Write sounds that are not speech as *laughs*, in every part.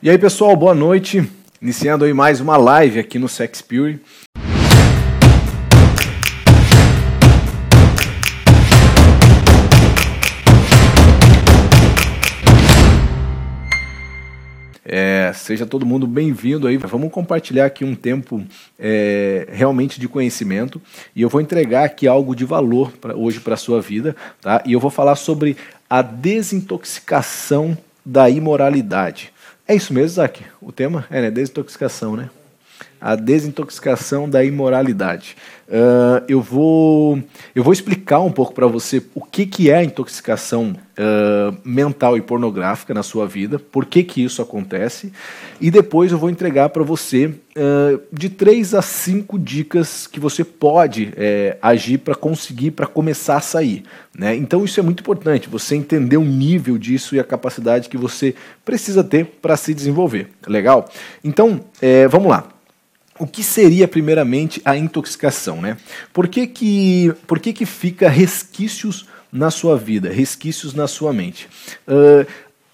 E aí, pessoal, boa noite. Iniciando aí mais uma live aqui no Sex Pure. É, seja todo mundo bem-vindo aí. Vamos compartilhar aqui um tempo é, realmente de conhecimento e eu vou entregar aqui algo de valor pra, hoje para a sua vida, tá? E eu vou falar sobre a desintoxicação da imoralidade. É isso mesmo, Zac? O tema é né? desintoxicação, né? A desintoxicação da imoralidade. Uh, eu, vou, eu vou explicar um pouco para você o que, que é a intoxicação uh, mental e pornográfica na sua vida, por que, que isso acontece, e depois eu vou entregar para você uh, de três a cinco dicas que você pode é, agir para conseguir, para começar a sair. Né? Então isso é muito importante, você entender o nível disso e a capacidade que você precisa ter para se desenvolver. Legal? Então, é, vamos lá o que seria primeiramente a intoxicação, né? Por que que, por que, que fica resquícios na sua vida, resquícios na sua mente? Uh,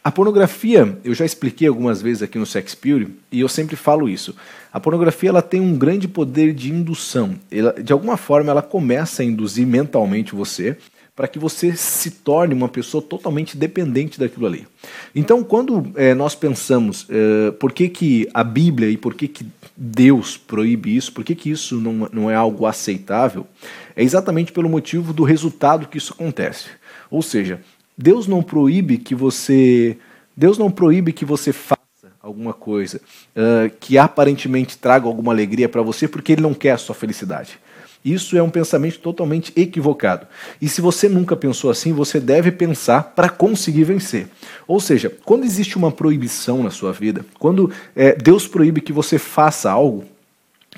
a pornografia, eu já expliquei algumas vezes aqui no Sex Pure, e eu sempre falo isso. A pornografia ela tem um grande poder de indução. Ela, de alguma forma, ela começa a induzir mentalmente você para que você se torne uma pessoa totalmente dependente daquilo ali. Então, quando é, nós pensamos é, por que, que a Bíblia e por que, que Deus proíbe isso, por que, que isso não, não é algo aceitável, é exatamente pelo motivo do resultado que isso acontece. Ou seja, Deus não proíbe que você. Deus não proíbe que você faça alguma coisa uh, que aparentemente traga alguma alegria para você, porque Ele não quer a sua felicidade. Isso é um pensamento totalmente equivocado. E se você nunca pensou assim, você deve pensar para conseguir vencer. Ou seja, quando existe uma proibição na sua vida, quando é, Deus proíbe que você faça algo,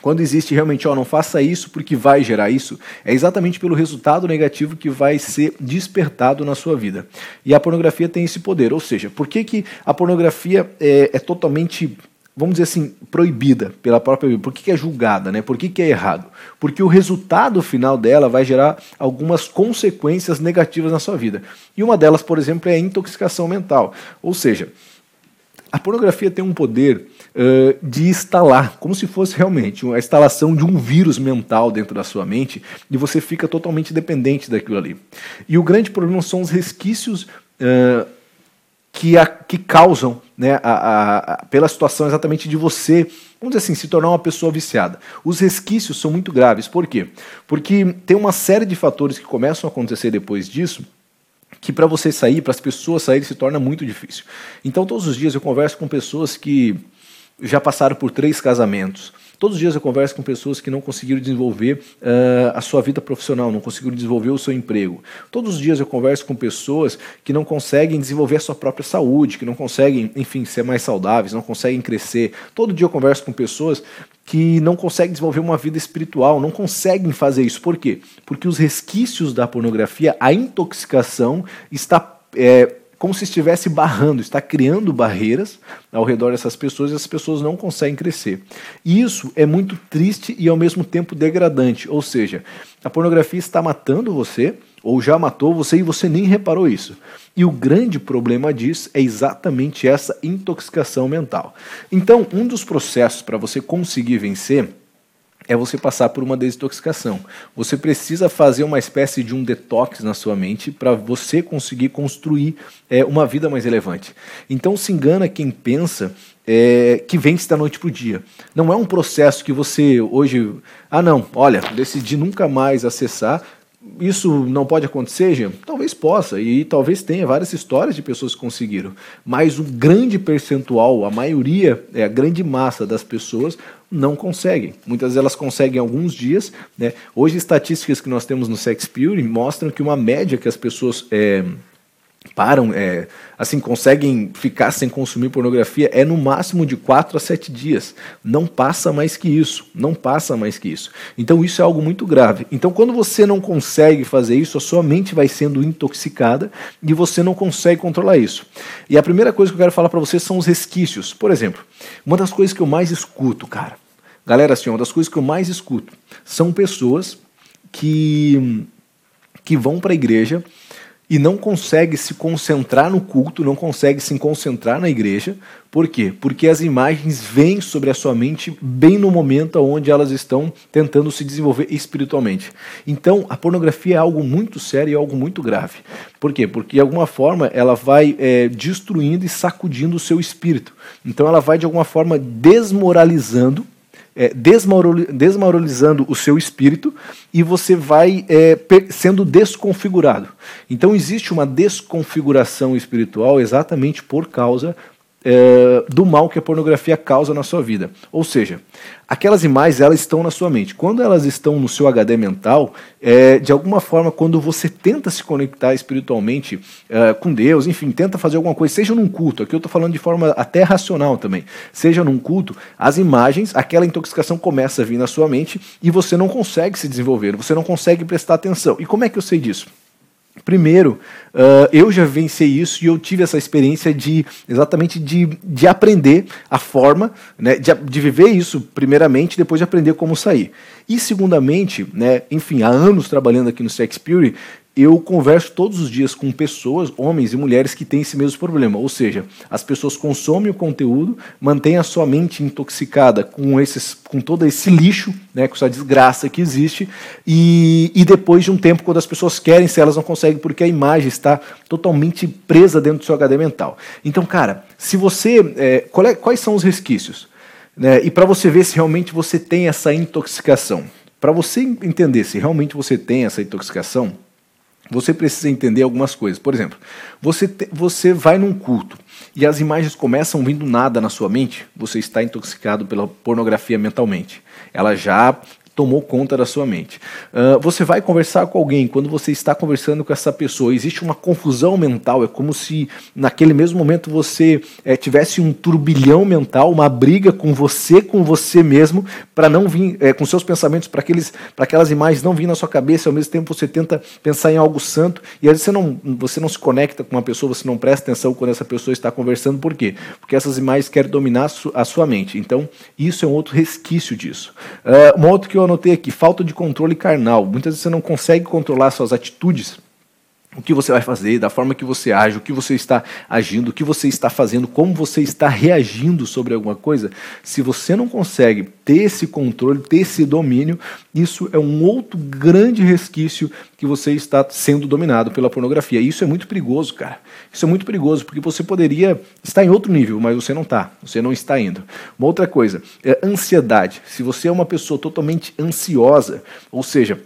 quando existe realmente, ó, não faça isso porque vai gerar isso, é exatamente pelo resultado negativo que vai ser despertado na sua vida. E a pornografia tem esse poder. Ou seja, por que, que a pornografia é, é totalmente vamos dizer assim, proibida pela própria Bíblia. Por que, que é julgada? Né? Por que, que é errado? Porque o resultado final dela vai gerar algumas consequências negativas na sua vida. E uma delas, por exemplo, é a intoxicação mental. Ou seja, a pornografia tem um poder uh, de instalar, como se fosse realmente a instalação de um vírus mental dentro da sua mente, e você fica totalmente dependente daquilo ali. E o grande problema são os resquícios. Uh, que, a, que causam, né, a, a, pela situação exatamente de você, vamos dizer assim, se tornar uma pessoa viciada. Os resquícios são muito graves. Por quê? Porque tem uma série de fatores que começam a acontecer depois disso que para você sair, para as pessoas saírem, se torna muito difícil. Então, todos os dias eu converso com pessoas que já passaram por três casamentos, Todos os dias eu converso com pessoas que não conseguiram desenvolver uh, a sua vida profissional, não conseguiram desenvolver o seu emprego. Todos os dias eu converso com pessoas que não conseguem desenvolver a sua própria saúde, que não conseguem, enfim, ser mais saudáveis, não conseguem crescer. Todo dia eu converso com pessoas que não conseguem desenvolver uma vida espiritual, não conseguem fazer isso. Por quê? Porque os resquícios da pornografia, a intoxicação está. É, como se estivesse barrando, está criando barreiras ao redor dessas pessoas e as pessoas não conseguem crescer. E isso é muito triste e ao mesmo tempo degradante, ou seja, a pornografia está matando você ou já matou você e você nem reparou isso. E o grande problema disso é exatamente essa intoxicação mental. Então, um dos processos para você conseguir vencer é você passar por uma desintoxicação. Você precisa fazer uma espécie de um detox na sua mente para você conseguir construir é, uma vida mais relevante. Então se engana quem pensa é, que vence da noite para o dia. Não é um processo que você hoje. Ah, não, olha, decidi nunca mais acessar, isso não pode acontecer? Talvez possa, e talvez tenha várias histórias de pessoas que conseguiram. Mas o grande percentual, a maioria, é a grande massa das pessoas não conseguem. Muitas delas conseguem alguns dias. Né? Hoje, estatísticas que nós temos no Sex Pure mostram que uma média que as pessoas é, param, é, assim, conseguem ficar sem consumir pornografia é no máximo de 4 a 7 dias. Não passa mais que isso. Não passa mais que isso. Então isso é algo muito grave. Então quando você não consegue fazer isso, a sua mente vai sendo intoxicada e você não consegue controlar isso. E a primeira coisa que eu quero falar para você são os resquícios. Por exemplo, uma das coisas que eu mais escuto, cara, galera, assim, uma das coisas que eu mais escuto são pessoas que que vão para a igreja e não consegue se concentrar no culto, não consegue se concentrar na igreja. Por quê? Porque as imagens vêm sobre a sua mente bem no momento onde elas estão tentando se desenvolver espiritualmente. Então, a pornografia é algo muito sério e algo muito grave. Por quê? Porque, de alguma forma, ela vai é, destruindo e sacudindo o seu espírito. Então, ela vai, de alguma forma, desmoralizando é, desmoralizando o seu espírito e você vai é, sendo desconfigurado. Então existe uma desconfiguração espiritual exatamente por causa é, do mal que a pornografia causa na sua vida. Ou seja, aquelas imagens elas estão na sua mente. Quando elas estão no seu HD mental, é, de alguma forma, quando você tenta se conectar espiritualmente é, com Deus, enfim, tenta fazer alguma coisa, seja num culto, aqui eu estou falando de forma até racional também, seja num culto, as imagens, aquela intoxicação começa a vir na sua mente e você não consegue se desenvolver, você não consegue prestar atenção. E como é que eu sei disso? Primeiro, uh, eu já venci isso e eu tive essa experiência de exatamente de, de aprender a forma, né, de, de viver isso primeiramente, depois de aprender como sair. E segundamente, né, enfim, há anos trabalhando aqui no Sex Pure, eu converso todos os dias com pessoas, homens e mulheres, que têm esse mesmo problema. Ou seja, as pessoas consomem o conteúdo, mantêm a sua mente intoxicada com, esses, com todo esse lixo, né, com essa desgraça que existe, e, e depois de um tempo, quando as pessoas querem, se elas não conseguem, porque a imagem está totalmente presa dentro do seu HD mental. Então, cara, se você. É, é, quais são os resquícios? Né, e para você ver se realmente você tem essa intoxicação. Para você entender se realmente você tem essa intoxicação, você precisa entender algumas coisas. Por exemplo, você, te, você vai num culto e as imagens começam vindo nada na sua mente, você está intoxicado pela pornografia mentalmente. Ela já tomou conta da sua mente. Uh, você vai conversar com alguém, quando você está conversando com essa pessoa, existe uma confusão mental, é como se naquele mesmo momento você é, tivesse um turbilhão mental, uma briga com você, com você mesmo, para não vir, é, com seus pensamentos, para aquelas imagens não vir na sua cabeça, ao mesmo tempo você tenta pensar em algo santo, e às vezes você não, você não se conecta com uma pessoa, você não presta atenção quando essa pessoa está conversando, por quê? Porque essas imagens querem dominar a sua mente. Então, isso é um outro resquício disso. Uh, uma outra que eu anotei aqui, falta de controle carnal. Muitas vezes você não consegue controlar suas atitudes o que você vai fazer, da forma que você age, o que você está agindo, o que você está fazendo, como você está reagindo sobre alguma coisa, se você não consegue ter esse controle, ter esse domínio, isso é um outro grande resquício que você está sendo dominado pela pornografia. E isso é muito perigoso, cara. Isso é muito perigoso, porque você poderia estar em outro nível, mas você não está, você não está indo. Uma outra coisa, é ansiedade. Se você é uma pessoa totalmente ansiosa, ou seja,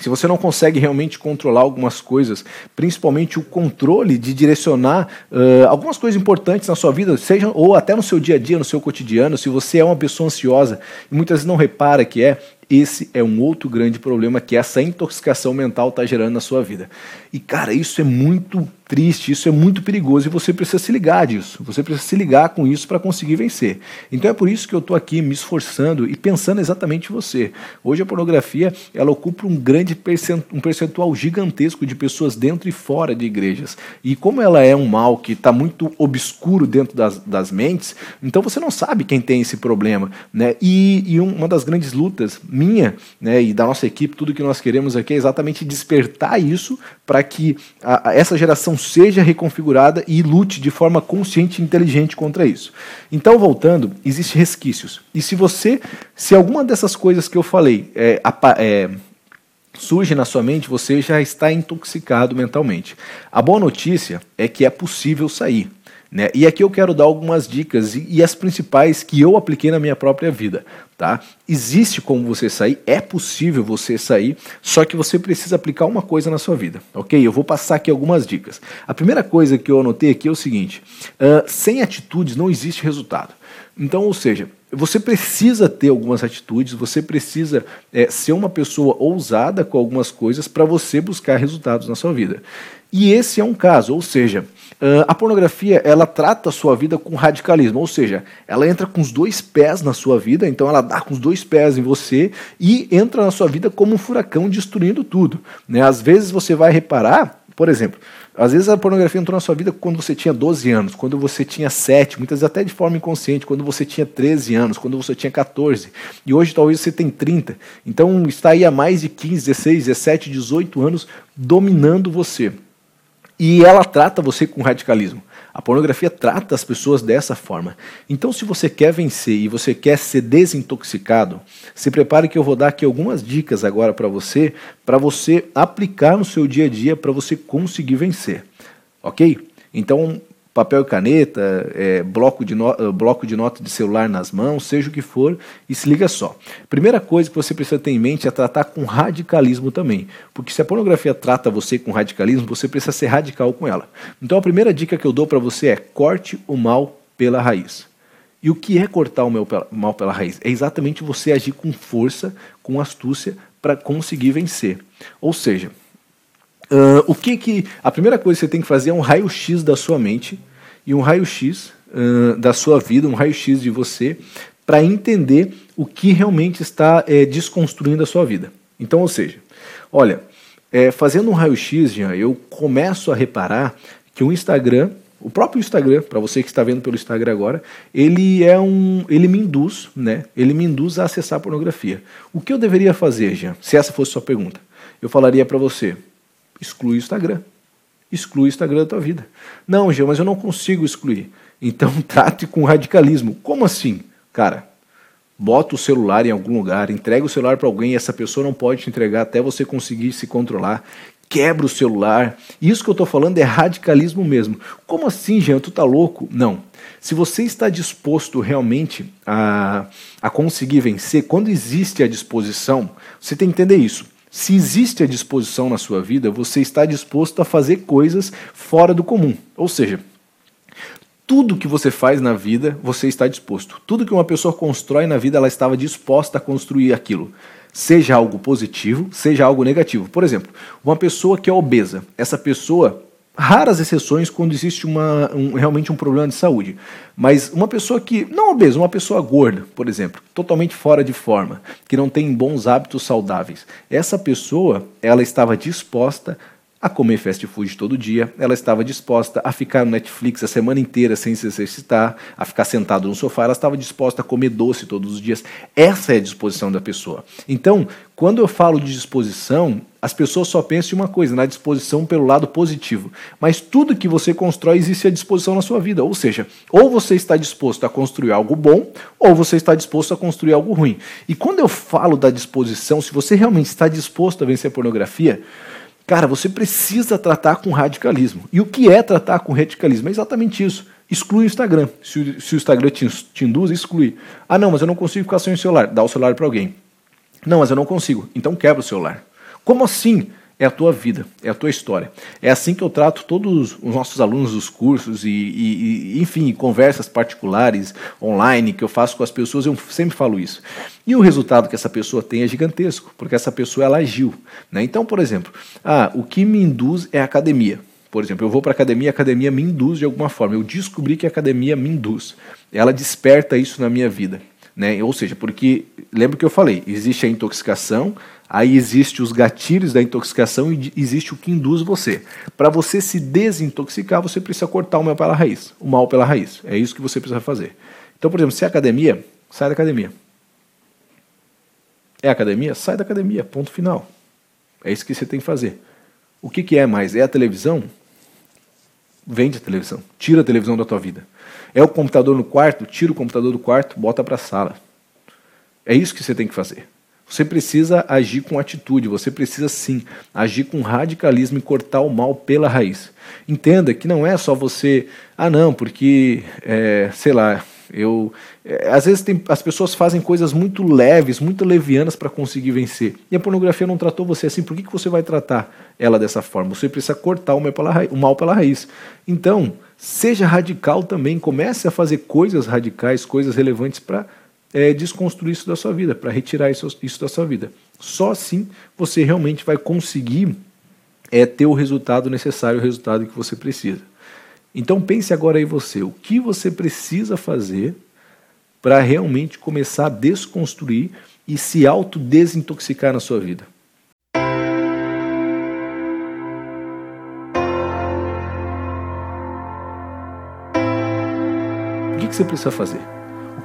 se você não consegue realmente controlar algumas coisas, principalmente o controle de direcionar uh, algumas coisas importantes na sua vida, seja ou até no seu dia a dia, no seu cotidiano, se você é uma pessoa ansiosa e muitas vezes não repara que é, esse é um outro grande problema que essa intoxicação mental está gerando na sua vida. E, cara, isso é muito triste, isso é muito perigoso e você precisa se ligar disso. Você precisa se ligar com isso para conseguir vencer. Então é por isso que eu estou aqui me esforçando e pensando exatamente em você. Hoje a pornografia ela ocupa um grande percentual, um percentual gigantesco de pessoas dentro e fora de igrejas. E como ela é um mal que está muito obscuro dentro das, das mentes, então você não sabe quem tem esse problema. Né? E, e uma das grandes lutas minha né, e da nossa equipe, tudo que nós queremos aqui é exatamente despertar isso para que a, a essa geração seja reconfigurada e lute de forma consciente e inteligente contra isso. Então, voltando, existem resquícios. E se você, se alguma dessas coisas que eu falei é, é, surge na sua mente, você já está intoxicado mentalmente. A boa notícia é que é possível sair. Né? E aqui eu quero dar algumas dicas e, e, as principais que eu apliquei na minha própria vida. Tá? Existe como você sair, é possível você sair, só que você precisa aplicar uma coisa na sua vida, ok? Eu vou passar aqui algumas dicas. A primeira coisa que eu anotei aqui é o seguinte: uh, sem atitudes não existe resultado. Então, ou seja, você precisa ter algumas atitudes, você precisa é, ser uma pessoa ousada com algumas coisas para você buscar resultados na sua vida. E esse é um caso, ou seja, a pornografia ela trata a sua vida com radicalismo, ou seja, ela entra com os dois pés na sua vida, então ela dá com os dois pés em você e entra na sua vida como um furacão destruindo tudo. Né? Às vezes você vai reparar, por exemplo, às vezes a pornografia entrou na sua vida quando você tinha 12 anos, quando você tinha 7, muitas vezes até de forma inconsciente, quando você tinha 13 anos, quando você tinha 14. E hoje talvez você tenha 30. Então está aí há mais de 15, 16, 17, 18 anos dominando você. E ela trata você com radicalismo. A pornografia trata as pessoas dessa forma. Então, se você quer vencer e você quer ser desintoxicado, se prepare que eu vou dar aqui algumas dicas agora para você, para você aplicar no seu dia a dia para você conseguir vencer. Ok? Então, papel e caneta, é, bloco, de no, eh, bloco de nota de celular nas mãos, seja o que for, e se liga só. Primeira coisa que você precisa ter em mente é tratar com radicalismo também, porque se a pornografia trata você com radicalismo, você precisa ser radical com ela. Então a primeira dica que eu dou para você é corte o mal pela raiz. E o que é cortar o mal pela raiz? É exatamente você agir com força, com astúcia, para conseguir vencer. Ou seja, Uh, o que que a primeira coisa que você tem que fazer é um raio-x da sua mente e um raio-x uh, da sua vida, um raio-x de você, para entender o que realmente está é, desconstruindo a sua vida. Então, ou seja, olha, é, fazendo um raio-x, Jean, eu começo a reparar que o Instagram, o próprio Instagram, para você que está vendo pelo Instagram agora, ele é um, ele me induz, né? Ele me induz a acessar a pornografia. O que eu deveria fazer, Jean? Se essa fosse a sua pergunta, eu falaria para você: exclui o Instagram. Exclui o Instagram da tua vida. Não, Gê, mas eu não consigo excluir. Então *laughs* trate com radicalismo. Como assim? Cara, bota o celular em algum lugar, entrega o celular para alguém e essa pessoa não pode te entregar até você conseguir se controlar. Quebra o celular. Isso que eu estou falando é radicalismo mesmo. Como assim, Jean? Tu tá louco? Não. Se você está disposto realmente a, a conseguir vencer, quando existe a disposição, você tem que entender isso. Se existe a disposição na sua vida, você está disposto a fazer coisas fora do comum. Ou seja, tudo que você faz na vida, você está disposto. Tudo que uma pessoa constrói na vida, ela estava disposta a construir aquilo. Seja algo positivo, seja algo negativo. Por exemplo, uma pessoa que é obesa, essa pessoa raras exceções quando existe uma, um, realmente um problema de saúde. Mas uma pessoa que, não obesa, uma pessoa gorda, por exemplo, totalmente fora de forma, que não tem bons hábitos saudáveis, essa pessoa, ela estava disposta a comer fast food todo dia, ela estava disposta a ficar no Netflix a semana inteira sem se exercitar, a ficar sentado no sofá, ela estava disposta a comer doce todos os dias. Essa é a disposição da pessoa. Então, quando eu falo de disposição, as pessoas só pensam em uma coisa, na disposição pelo lado positivo. Mas tudo que você constrói existe à disposição na sua vida. Ou seja, ou você está disposto a construir algo bom, ou você está disposto a construir algo ruim. E quando eu falo da disposição, se você realmente está disposto a vencer a pornografia, Cara, você precisa tratar com radicalismo. E o que é tratar com radicalismo? É exatamente isso. Exclui o Instagram. Se o, se o Instagram te, te induz, exclui. Ah, não, mas eu não consigo ficar sem o celular. Dá o celular para alguém. Não, mas eu não consigo. Então quebra o celular. Como assim? É a tua vida, é a tua história. É assim que eu trato todos os nossos alunos dos cursos e, e, e, enfim, conversas particulares online que eu faço com as pessoas, eu sempre falo isso. E o resultado que essa pessoa tem é gigantesco, porque essa pessoa ela agiu. Né? Então, por exemplo, ah, o que me induz é a academia. Por exemplo, eu vou para a academia, a academia me induz de alguma forma. Eu descobri que a academia me induz. Ela desperta isso na minha vida. Né? Ou seja, porque lembra que eu falei, existe a intoxicação, Aí existe os gatilhos da intoxicação e existe o que induz você. Para você se desintoxicar, você precisa cortar o mal pela raiz. O mal pela raiz. É isso que você precisa fazer. Então, por exemplo, se é academia, sai da academia. É academia? Sai da academia. Ponto final. É isso que você tem que fazer. O que, que é mais? É a televisão? Vende a televisão. Tira a televisão da tua vida. É o computador no quarto? Tira o computador do quarto, bota para a sala. É isso que você tem que fazer. Você precisa agir com atitude, você precisa sim agir com radicalismo e cortar o mal pela raiz. Entenda que não é só você, ah não, porque, é, sei lá, eu. É, às vezes tem, as pessoas fazem coisas muito leves, muito levianas para conseguir vencer. E a pornografia não tratou você assim, por que, que você vai tratar ela dessa forma? Você precisa cortar o mal pela raiz. O mal pela raiz. Então, seja radical também, comece a fazer coisas radicais, coisas relevantes para é, desconstruir isso da sua vida, para retirar isso, isso da sua vida. Só assim você realmente vai conseguir é, ter o resultado necessário, o resultado que você precisa. Então pense agora aí você, o que você precisa fazer para realmente começar a desconstruir e se autodesintoxicar na sua vida. O que você precisa fazer?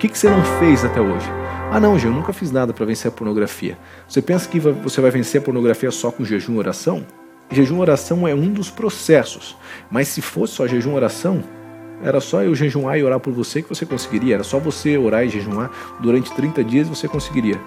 que, que você não fez até hoje? Ah, não, Gê, eu nunca fiz nada para vencer a pornografia. Você pensa que você vai vencer a pornografia só com jejum e oração? jejum oração é um dos processos. Mas se fosse só jejum oração, era só eu jejuar e orar por você que você conseguiria. Era só você orar e jejuar durante 30 dias você conseguiria.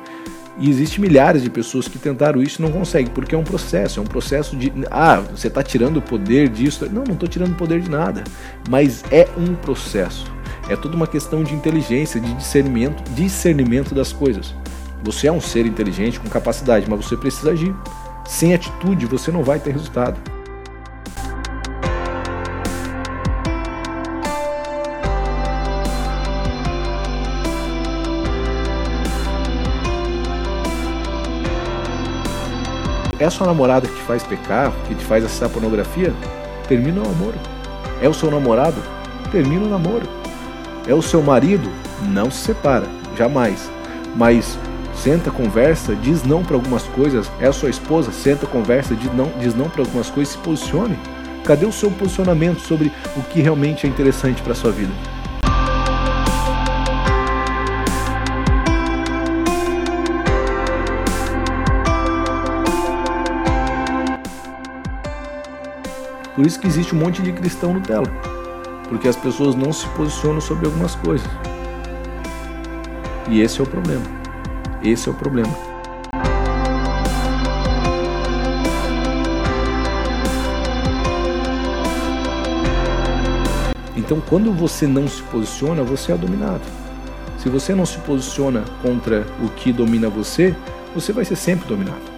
E existem milhares de pessoas que tentaram isso e não conseguem, porque é um processo, é um processo de. Ah, você está tirando o poder disso. Não, não estou tirando o poder de nada. Mas é um processo. É toda uma questão de inteligência, de discernimento, discernimento das coisas. Você é um ser inteligente com capacidade, mas você precisa agir. Sem atitude, você não vai ter resultado. É sua namorada que te faz pecar, que te faz acessar pornografia? Termina o namoro. É o seu namorado? Termina o namoro. É o seu marido? Não se separa, jamais. Mas senta, conversa, diz não para algumas coisas. É a sua esposa? Senta, conversa, diz não, diz não para algumas coisas, se posicione. Cadê o seu posicionamento sobre o que realmente é interessante para sua vida? Por isso que existe um monte de cristão no tela. Porque as pessoas não se posicionam sobre algumas coisas. E esse é o problema. Esse é o problema. Então, quando você não se posiciona, você é dominado. Se você não se posiciona contra o que domina você, você vai ser sempre dominado.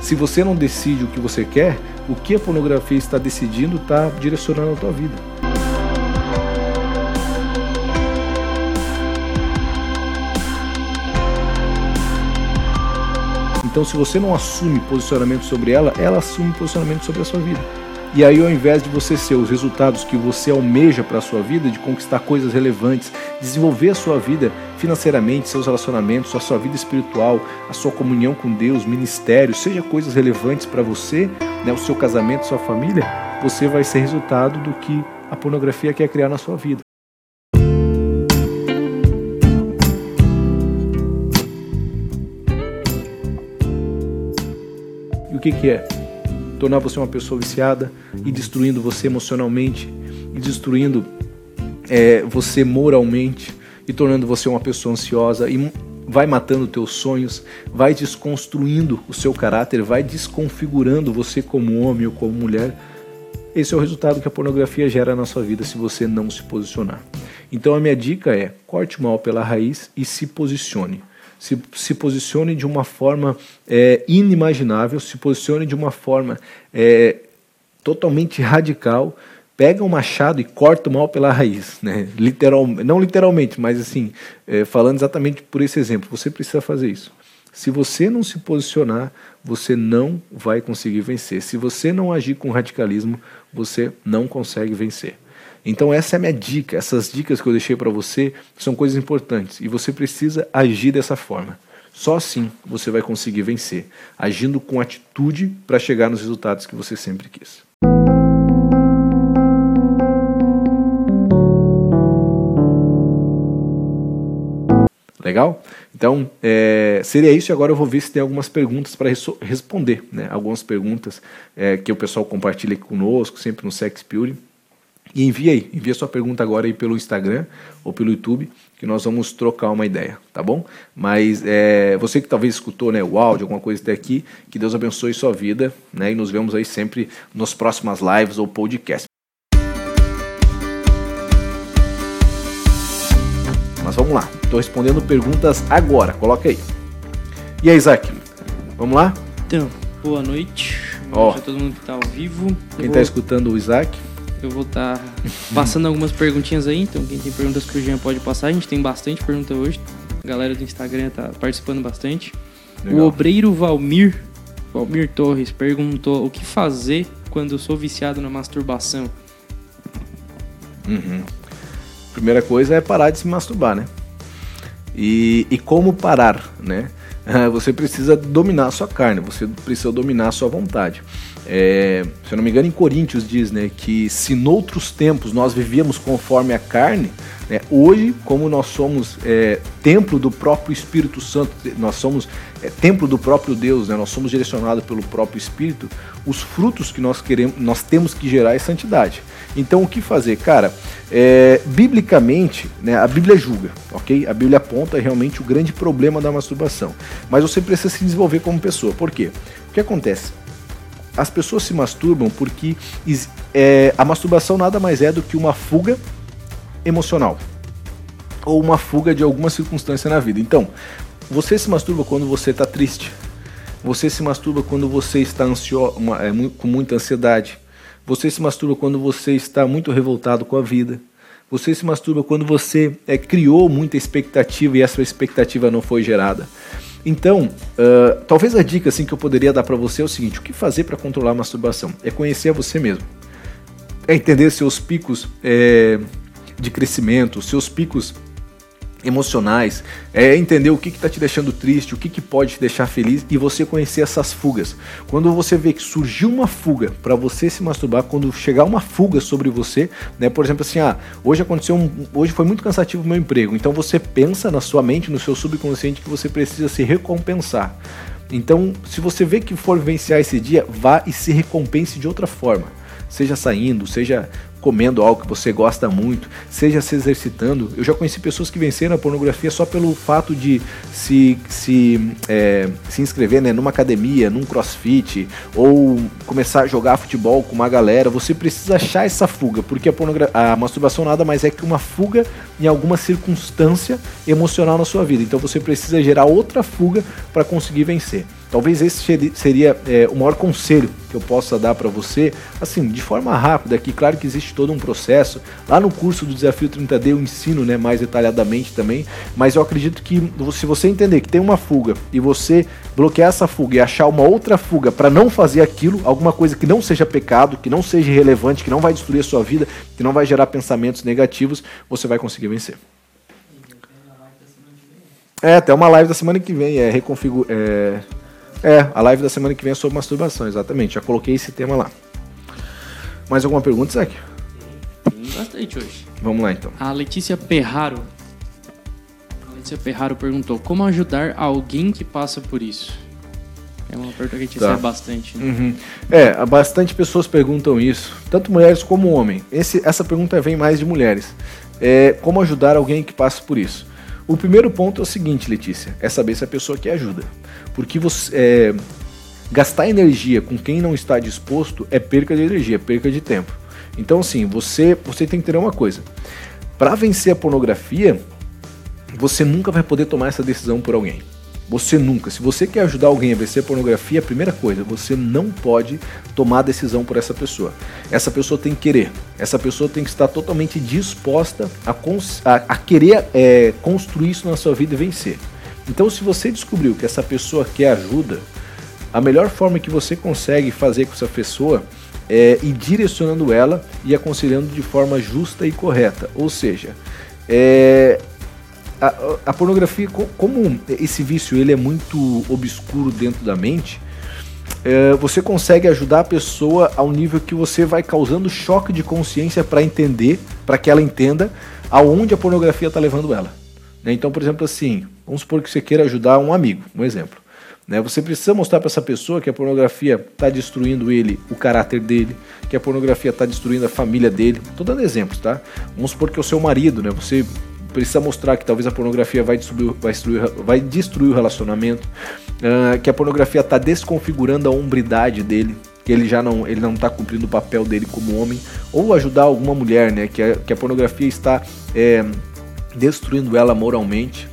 Se você não decide o que você quer, o que a pornografia está decidindo está direcionando a tua vida. Então, se você não assume posicionamento sobre ela, ela assume posicionamento sobre a sua vida. E aí, ao invés de você ser os resultados que você almeja para a sua vida, de conquistar coisas relevantes, desenvolver a sua vida financeiramente, seus relacionamentos, a sua vida espiritual, a sua comunhão com Deus, ministério, seja coisas relevantes para você, né, o seu casamento, sua família, você vai ser resultado do que a pornografia quer criar na sua vida. E o que, que é? Tornar você uma pessoa viciada e destruindo você emocionalmente e destruindo é, você moralmente e tornando você uma pessoa ansiosa e vai matando teus sonhos, vai desconstruindo o seu caráter, vai desconfigurando você como homem ou como mulher. Esse é o resultado que a pornografia gera na sua vida se você não se posicionar. Então a minha dica é: corte o mal pela raiz e se posicione se, se posicione de uma forma é, inimaginável, se posicione de uma forma é, totalmente radical, pega um machado e corta o mal pela raiz, né? Literal, não literalmente, mas assim, é, falando exatamente por esse exemplo, você precisa fazer isso. Se você não se posicionar, você não vai conseguir vencer. Se você não agir com radicalismo, você não consegue vencer. Então essa é a minha dica, essas dicas que eu deixei para você são coisas importantes e você precisa agir dessa forma. Só assim você vai conseguir vencer, agindo com atitude para chegar nos resultados que você sempre quis. Legal? Então, é, seria isso. E agora eu vou ver se tem algumas perguntas para responder. Né? Algumas perguntas é, que o pessoal compartilha aqui conosco, sempre no Sex Pure. E envia aí, envia sua pergunta agora aí pelo Instagram ou pelo YouTube, que nós vamos trocar uma ideia, tá bom? Mas é, você que talvez escutou né, o áudio, alguma coisa até aqui, que Deus abençoe sua vida, né? E nos vemos aí sempre nas próximas lives ou podcasts. Mas vamos lá, estou respondendo perguntas agora, coloca aí. E aí, Isaac, vamos lá? Então, boa noite. Boa noite a todo mundo que está ao vivo. Quem está vou... escutando o Isaac? Eu vou estar tá passando algumas perguntinhas aí, então quem tem perguntas pro Jean pode passar. A gente tem bastante pergunta hoje. A galera do Instagram tá participando bastante. Legal. O obreiro Valmir, Valmir Torres, perguntou o que fazer quando eu sou viciado na masturbação. Uhum. Primeira coisa é parar de se masturbar, né? E, e como parar, né? *laughs* Você precisa dominar a sua carne, você precisa dominar a sua vontade. É, se eu não me engano, em Coríntios diz né, que se noutros tempos nós vivíamos conforme a carne, né, hoje, como nós somos é, templo do próprio Espírito Santo, nós somos é, templo do próprio Deus, né, nós somos direcionados pelo próprio Espírito, os frutos que nós queremos, nós temos que gerar é santidade. Então, o que fazer, cara? É, biblicamente, né, a Bíblia julga, ok? A Bíblia aponta realmente o grande problema da masturbação, mas você precisa se desenvolver como pessoa. Por quê? O que acontece? As pessoas se masturbam porque é, a masturbação nada mais é do que uma fuga emocional ou uma fuga de alguma circunstância na vida. Então, você se masturba quando você está triste. Você se masturba quando você está ansioso, é, com muita ansiedade. Você se masturba quando você está muito revoltado com a vida. Você se masturba quando você é, criou muita expectativa e essa expectativa não foi gerada. Então, uh, talvez a dica assim, que eu poderia dar para você é o seguinte: o que fazer para controlar a masturbação? É conhecer a você mesmo. É entender seus picos é, de crescimento, seus picos emocionais, é entender o que está te deixando triste, o que, que pode te deixar feliz e você conhecer essas fugas. Quando você vê que surgiu uma fuga para você se masturbar, quando chegar uma fuga sobre você, né? Por exemplo, assim, ah, hoje aconteceu um, hoje foi muito cansativo o meu emprego. Então você pensa na sua mente, no seu subconsciente que você precisa se recompensar. Então, se você vê que for vivenciar esse dia, vá e se recompense de outra forma. Seja saindo, seja comendo algo que você gosta muito, seja se exercitando. Eu já conheci pessoas que venceram a pornografia só pelo fato de se, se, é, se inscrever né, numa academia, num crossfit, ou começar a jogar futebol com uma galera. Você precisa achar essa fuga, porque a, a masturbação nada mais é que uma fuga em alguma circunstância emocional na sua vida. Então você precisa gerar outra fuga para conseguir vencer. Talvez esse seria é, o maior conselho que eu possa dar para você, assim, de forma rápida, que claro que existe todo um processo. Lá no curso do Desafio 30D eu ensino né, mais detalhadamente também, mas eu acredito que se você entender que tem uma fuga e você bloquear essa fuga e achar uma outra fuga para não fazer aquilo, alguma coisa que não seja pecado, que não seja irrelevante, que não vai destruir a sua vida, que não vai gerar pensamentos negativos, você vai conseguir vencer. É, até uma live da semana que vem, é reconfigura. É é, a live da semana que vem é sobre masturbação, exatamente. Já coloquei esse tema lá. Mais alguma pergunta, Isaac? Tem bastante hoje. Vamos lá, então. A Letícia Perraro. A Letícia Perraro perguntou: Como ajudar alguém que passa por isso? É uma pergunta que a gente tá. recebe bastante. Né? Uhum. É, bastante pessoas perguntam isso, tanto mulheres como homens. Esse, essa pergunta vem mais de mulheres. É, como ajudar alguém que passa por isso? O primeiro ponto é o seguinte, Letícia, é saber se a pessoa quer ajuda. Porque você é, gastar energia com quem não está disposto é perca de energia, perca de tempo. Então, assim, você, você tem que ter uma coisa. Para vencer a pornografia, você nunca vai poder tomar essa decisão por alguém. Você nunca. Se você quer ajudar alguém a vencer pornografia, a primeira coisa, você não pode tomar decisão por essa pessoa. Essa pessoa tem que querer. Essa pessoa tem que estar totalmente disposta a, a, a querer é, construir isso na sua vida e vencer. Então, se você descobriu que essa pessoa quer ajuda, a melhor forma que você consegue fazer com essa pessoa é ir direcionando ela e aconselhando de forma justa e correta. Ou seja, é, a, a, pornografia, como esse vício ele é muito obscuro dentro da mente, é, você consegue ajudar a pessoa ao nível que você vai causando choque de consciência para entender, para que ela entenda aonde a pornografia está levando ela. Né? Então, por exemplo, assim, vamos supor que você queira ajudar um amigo, um exemplo. Né? Você precisa mostrar para essa pessoa que a pornografia está destruindo ele, o caráter dele, que a pornografia está destruindo a família dele. Estou dando exemplos, tá? Vamos supor que é o seu marido, né? Você precisa mostrar que talvez a pornografia vai destruir, vai destruir, vai destruir o relacionamento, uh, que a pornografia está desconfigurando a hombridade dele, que ele já não ele não está cumprindo o papel dele como homem, ou ajudar alguma mulher, né? Que a, que a pornografia está é, destruindo ela moralmente,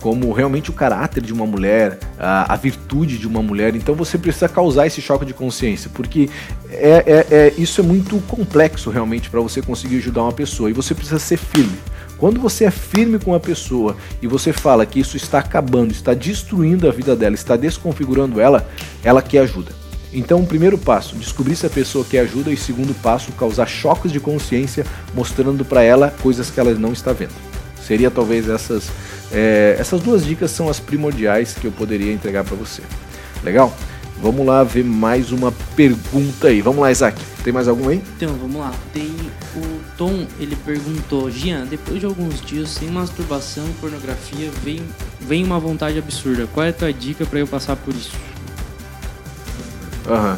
como realmente o caráter de uma mulher, a, a, virtude de uma mulher. Então você precisa causar esse choque de consciência, porque é, é, é isso é muito complexo realmente para você conseguir ajudar uma pessoa e você precisa ser firme. Quando você é firme com a pessoa e você fala que isso está acabando, está destruindo a vida dela, está desconfigurando ela, ela quer ajuda. Então, o primeiro passo, descobrir se a pessoa quer ajuda e segundo passo, causar choques de consciência, mostrando para ela coisas que ela não está vendo. Seria talvez essas, é, essas duas dicas são as primordiais que eu poderia entregar para você. Legal? Vamos lá ver mais uma pergunta aí. Vamos lá, Isaac. Tem mais alguma aí? Então, vamos lá. Tem o Tom, ele perguntou: Gian, depois de alguns dias sem masturbação e pornografia, vem, vem uma vontade absurda. Qual é a tua dica para eu passar por isso? Aham.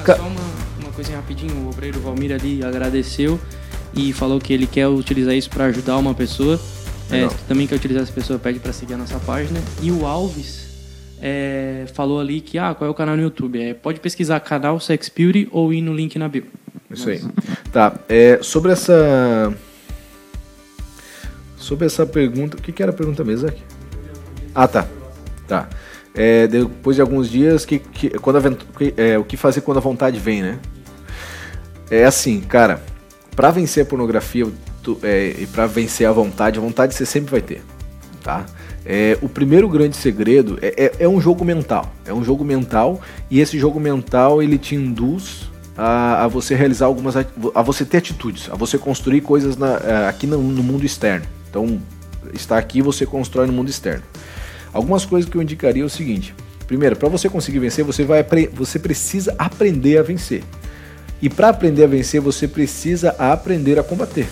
Ah, só uma, uma coisinha rapidinho: o obreiro Valmir ali agradeceu e falou que ele quer utilizar isso para ajudar uma pessoa. É, também quer utilizar essa pessoa, pede para seguir a nossa página. E o Alves é, falou ali que, ah, qual é o canal no YouTube? É, pode pesquisar canal Sex Beauty ou ir no link na bio. Isso aí. Tá, é, sobre essa... Sobre essa pergunta... O que, que era a pergunta mesmo aqui? Ah, tá. Tá. É, depois de alguns dias, que, que, quando a, que, é, o que fazer quando a vontade vem, né? É assim, cara, para vencer a pornografia tu, é, e para vencer a vontade, a vontade você sempre vai ter, tá? É, o primeiro grande segredo é, é, é, um jogo mental. É um jogo mental e esse jogo mental ele te induz a, a você realizar algumas a você ter atitudes, a você construir coisas na, é, aqui no, no, mundo externo. Então está aqui você constrói no mundo externo. Algumas coisas que eu indicaria é o seguinte: primeiro, para você conseguir vencer, você vai você precisa aprender a vencer. E para aprender a vencer, você precisa aprender a combater.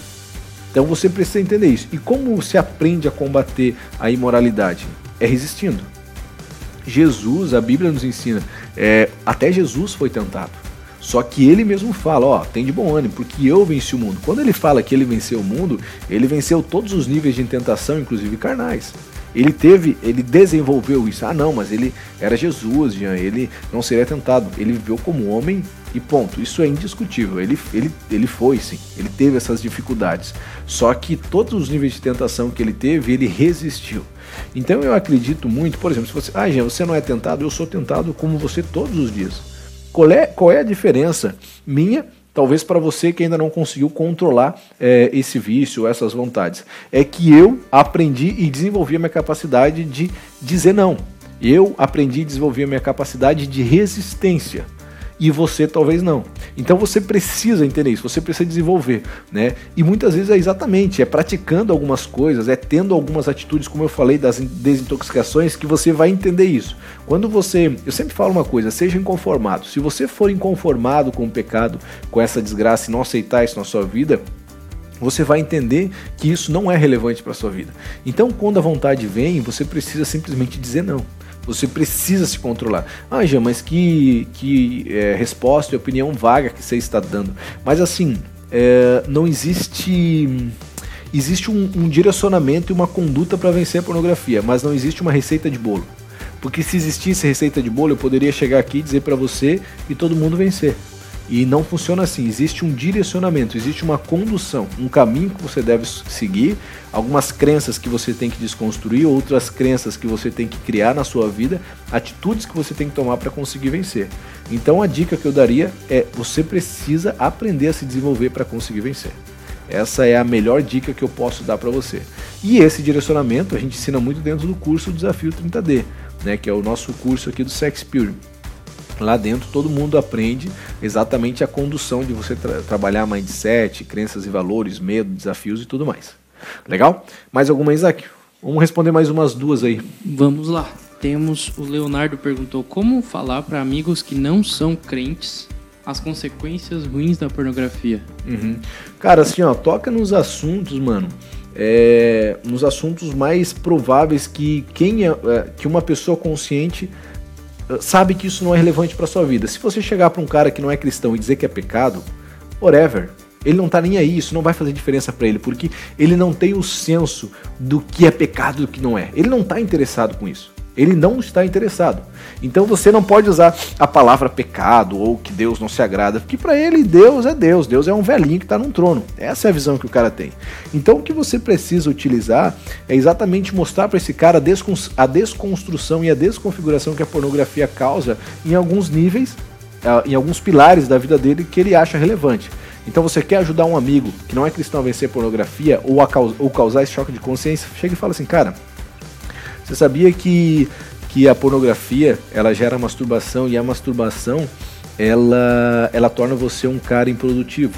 Então você precisa entender isso. E como se aprende a combater a imoralidade? É resistindo. Jesus, a Bíblia nos ensina, é, até Jesus foi tentado. Só que ele mesmo fala, ó, tem de bom ânimo, porque eu venci o mundo. Quando ele fala que ele venceu o mundo, ele venceu todos os níveis de tentação, inclusive carnais. Ele teve, ele desenvolveu isso. Ah, não, mas ele era Jesus, Jean, ele não seria tentado. Ele viveu como homem e ponto. Isso é indiscutível. Ele, ele, ele foi, sim. Ele teve essas dificuldades. Só que todos os níveis de tentação que ele teve, ele resistiu. Então eu acredito muito, por exemplo, se você. Ah, Jean, você não é tentado, eu sou tentado como você todos os dias. Qual é, qual é a diferença minha talvez para você que ainda não conseguiu controlar é, esse vício, essas vontades. É que eu aprendi e desenvolvi a minha capacidade de dizer não. Eu aprendi e desenvolvi a minha capacidade de resistência e você talvez não. Então você precisa entender isso, você precisa desenvolver, né? E muitas vezes é exatamente, é praticando algumas coisas, é tendo algumas atitudes, como eu falei das desintoxicações, que você vai entender isso. Quando você, eu sempre falo uma coisa, seja inconformado. Se você for inconformado com o pecado, com essa desgraça e não aceitar isso na sua vida, você vai entender que isso não é relevante para sua vida. Então, quando a vontade vem, você precisa simplesmente dizer não. Você precisa se controlar. Ah, Jean, mas que, que é, resposta e opinião vaga que você está dando. Mas assim, é, não existe. Existe um, um direcionamento e uma conduta para vencer a pornografia, mas não existe uma receita de bolo. Porque se existisse receita de bolo, eu poderia chegar aqui e dizer para você e todo mundo vencer. E não funciona assim, existe um direcionamento, existe uma condução, um caminho que você deve seguir, algumas crenças que você tem que desconstruir, outras crenças que você tem que criar na sua vida, atitudes que você tem que tomar para conseguir vencer. Então a dica que eu daria é você precisa aprender a se desenvolver para conseguir vencer. Essa é a melhor dica que eu posso dar para você. E esse direcionamento a gente ensina muito dentro do curso Desafio 30D, né, que é o nosso curso aqui do Sex Pure. Lá dentro todo mundo aprende exatamente a condução de você tra trabalhar mindset, crenças e valores, medo, desafios e tudo mais. Legal? Mais alguma, Isaac? Vamos responder mais umas duas aí. Vamos lá. Temos o Leonardo perguntou como falar para amigos que não são crentes as consequências ruins da pornografia. Uhum. Cara, assim, ó, toca nos assuntos, mano. É, nos assuntos mais prováveis que quem é, é que uma pessoa consciente sabe que isso não é relevante para sua vida. Se você chegar para um cara que não é cristão e dizer que é pecado, whatever. Ele não tá nem aí, isso não vai fazer diferença para ele, porque ele não tem o senso do que é pecado e do que não é. Ele não tá interessado com isso. Ele não está interessado. Então você não pode usar a palavra pecado ou que Deus não se agrada, porque para ele Deus é Deus, Deus é um velhinho que está num trono. Essa é a visão que o cara tem. Então o que você precisa utilizar é exatamente mostrar para esse cara a desconstrução e a desconfiguração que a pornografia causa em alguns níveis, ah, em alguns pilares da vida dele que ele acha relevante. Então você quer ajudar um amigo que não é cristão a vencer a pornografia ou, a ou causar esse choque de consciência, chega e fala assim, cara, você sabia que, que a pornografia ela gera masturbação e a masturbação ela, ela torna você um cara improdutivo?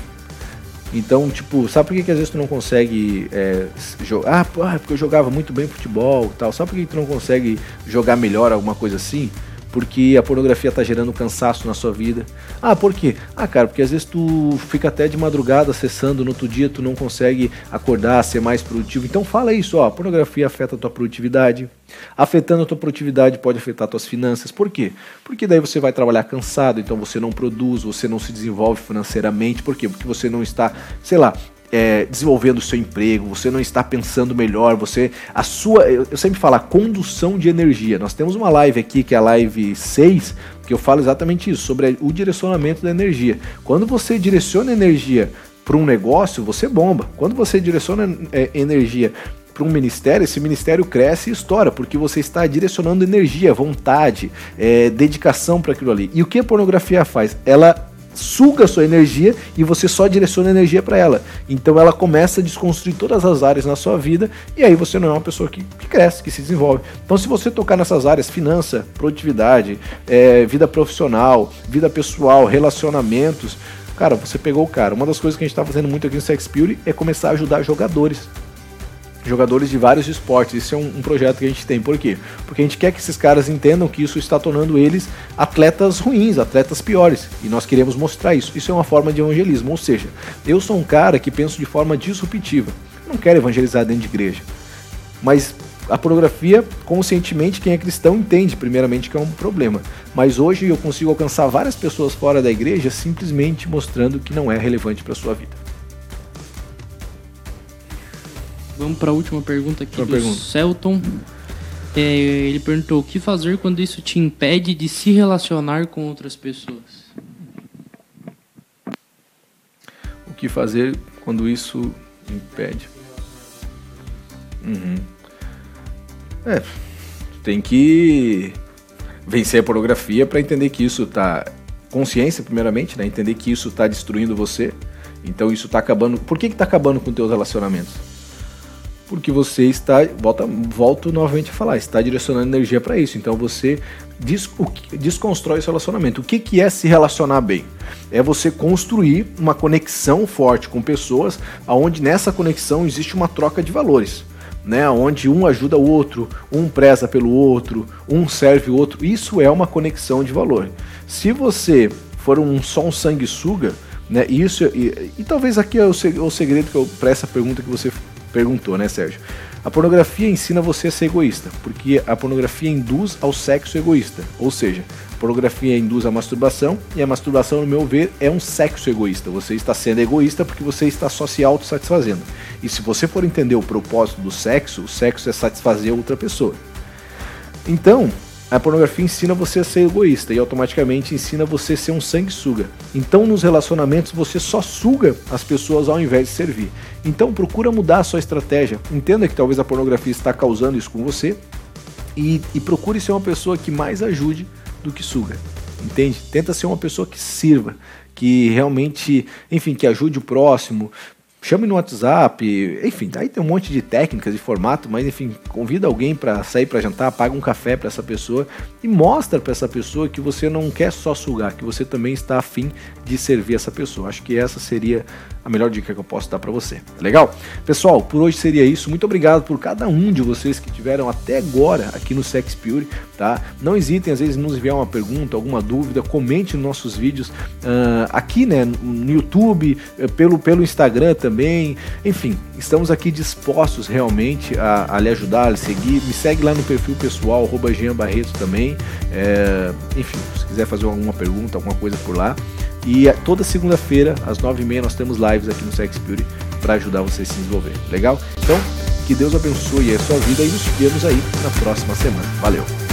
Então, tipo, sabe por que, que às vezes tu não consegue é, jogar? Ah, porque eu jogava muito bem futebol tal. Sabe por que, que tu não consegue jogar melhor alguma coisa assim? Porque a pornografia está gerando cansaço na sua vida. Ah, por quê? Ah, cara, porque às vezes tu fica até de madrugada acessando, no outro dia tu não consegue acordar, ser mais produtivo. Então fala isso, ó, a pornografia afeta a tua produtividade. Afetando a tua produtividade pode afetar tuas finanças. Por quê? Porque daí você vai trabalhar cansado, então você não produz, você não se desenvolve financeiramente. Por quê? Porque você não está, sei lá, é, desenvolvendo o seu emprego, você não está pensando melhor, você. A sua. Eu, eu sempre falo, a condução de energia. Nós temos uma live aqui, que é a live 6, que eu falo exatamente isso, sobre o direcionamento da energia. Quando você direciona energia para um negócio, você bomba. Quando você direciona é, energia para um ministério, esse ministério cresce e estoura, porque você está direcionando energia, vontade, é, dedicação para aquilo ali. E o que a pornografia faz? Ela suga sua energia e você só direciona energia para ela. Então ela começa a desconstruir todas as áreas na sua vida e aí você não é uma pessoa que, que cresce, que se desenvolve. Então se você tocar nessas áreas, finança, produtividade, é, vida profissional, vida pessoal, relacionamentos, cara, você pegou o cara. Uma das coisas que a gente está fazendo muito aqui no Sex Beauty é começar a ajudar jogadores jogadores de vários esportes. Isso é um, um, projeto que a gente tem. Por quê? Porque a gente quer que esses caras entendam que isso está tornando eles atletas ruins, atletas piores. E nós queremos mostrar isso. Isso é uma forma de evangelismo. Ou seja, eu sou um cara que penso de forma disruptiva. Não quero evangelizar dentro de igreja. Mas a pornografia, conscientemente, quem é cristão entende, primeiramente, que é um problema. Mas hoje eu consigo alcançar várias pessoas fora da igreja simplesmente mostrando que não é relevante para sua vida. Vamos para a última pergunta aqui Uma do pergunta. Celton. É, ele perguntou o que fazer quando isso te impede de se relacionar com outras pessoas. O que fazer quando isso impede? Uhum. É, tem que vencer a pornografia para entender que isso tá consciência primeiramente, né? Entender que isso está destruindo você. Então isso está acabando. Por que está acabando com teus relacionamentos? Porque você está, volta, volto novamente a falar, está direcionando energia para isso. Então você des, o, desconstrói esse relacionamento. O que, que é se relacionar bem? É você construir uma conexão forte com pessoas, aonde nessa conexão existe uma troca de valores. Né, onde um ajuda o outro, um preza pelo outro, um serve o outro, isso é uma conexão de valor. Se você for um só um sanguessuga, né, isso e, e talvez aqui é o, o segredo para essa pergunta que você perguntou, né, Sérgio? A pornografia ensina você a ser egoísta, porque a pornografia induz ao sexo egoísta. Ou seja, a pornografia induz a masturbação e a masturbação, no meu ver, é um sexo egoísta. Você está sendo egoísta porque você está só se autossatisfazendo. E se você for entender o propósito do sexo, o sexo é satisfazer outra pessoa. Então, a pornografia ensina você a ser egoísta e automaticamente ensina você a ser um sanguessuga. Então, nos relacionamentos, você só suga as pessoas ao invés de servir. Então, procura mudar a sua estratégia. Entenda que talvez a pornografia está causando isso com você e, e procure ser uma pessoa que mais ajude do que suga. Entende? Tenta ser uma pessoa que sirva, que realmente, enfim, que ajude o próximo, chame no WhatsApp, enfim, aí tem um monte de técnicas de formato, mas enfim, convida alguém para sair para jantar, paga um café para essa pessoa e mostra para essa pessoa que você não quer só sugar, que você também está afim de servir essa pessoa. Acho que essa seria a melhor dica que eu posso dar para você. Tá legal? Pessoal, por hoje seria isso. Muito obrigado por cada um de vocês que tiveram até agora aqui no Sex Pure, tá? Não hesitem às vezes nos enviar uma pergunta, alguma dúvida, comente nos nossos vídeos uh, aqui, né, no YouTube, eh, pelo pelo Instagram também. Enfim, estamos aqui dispostos realmente a, a lhe ajudar, a lhe seguir. Me segue lá no perfil pessoal, arroba Jean Barreto também. É, enfim, se quiser fazer alguma pergunta, alguma coisa por lá. E toda segunda-feira, às nove e meia, nós temos lives aqui no Sex Beauty para ajudar você a se desenvolver. Legal? Então, que Deus abençoe a sua vida e nos vemos aí na próxima semana. Valeu!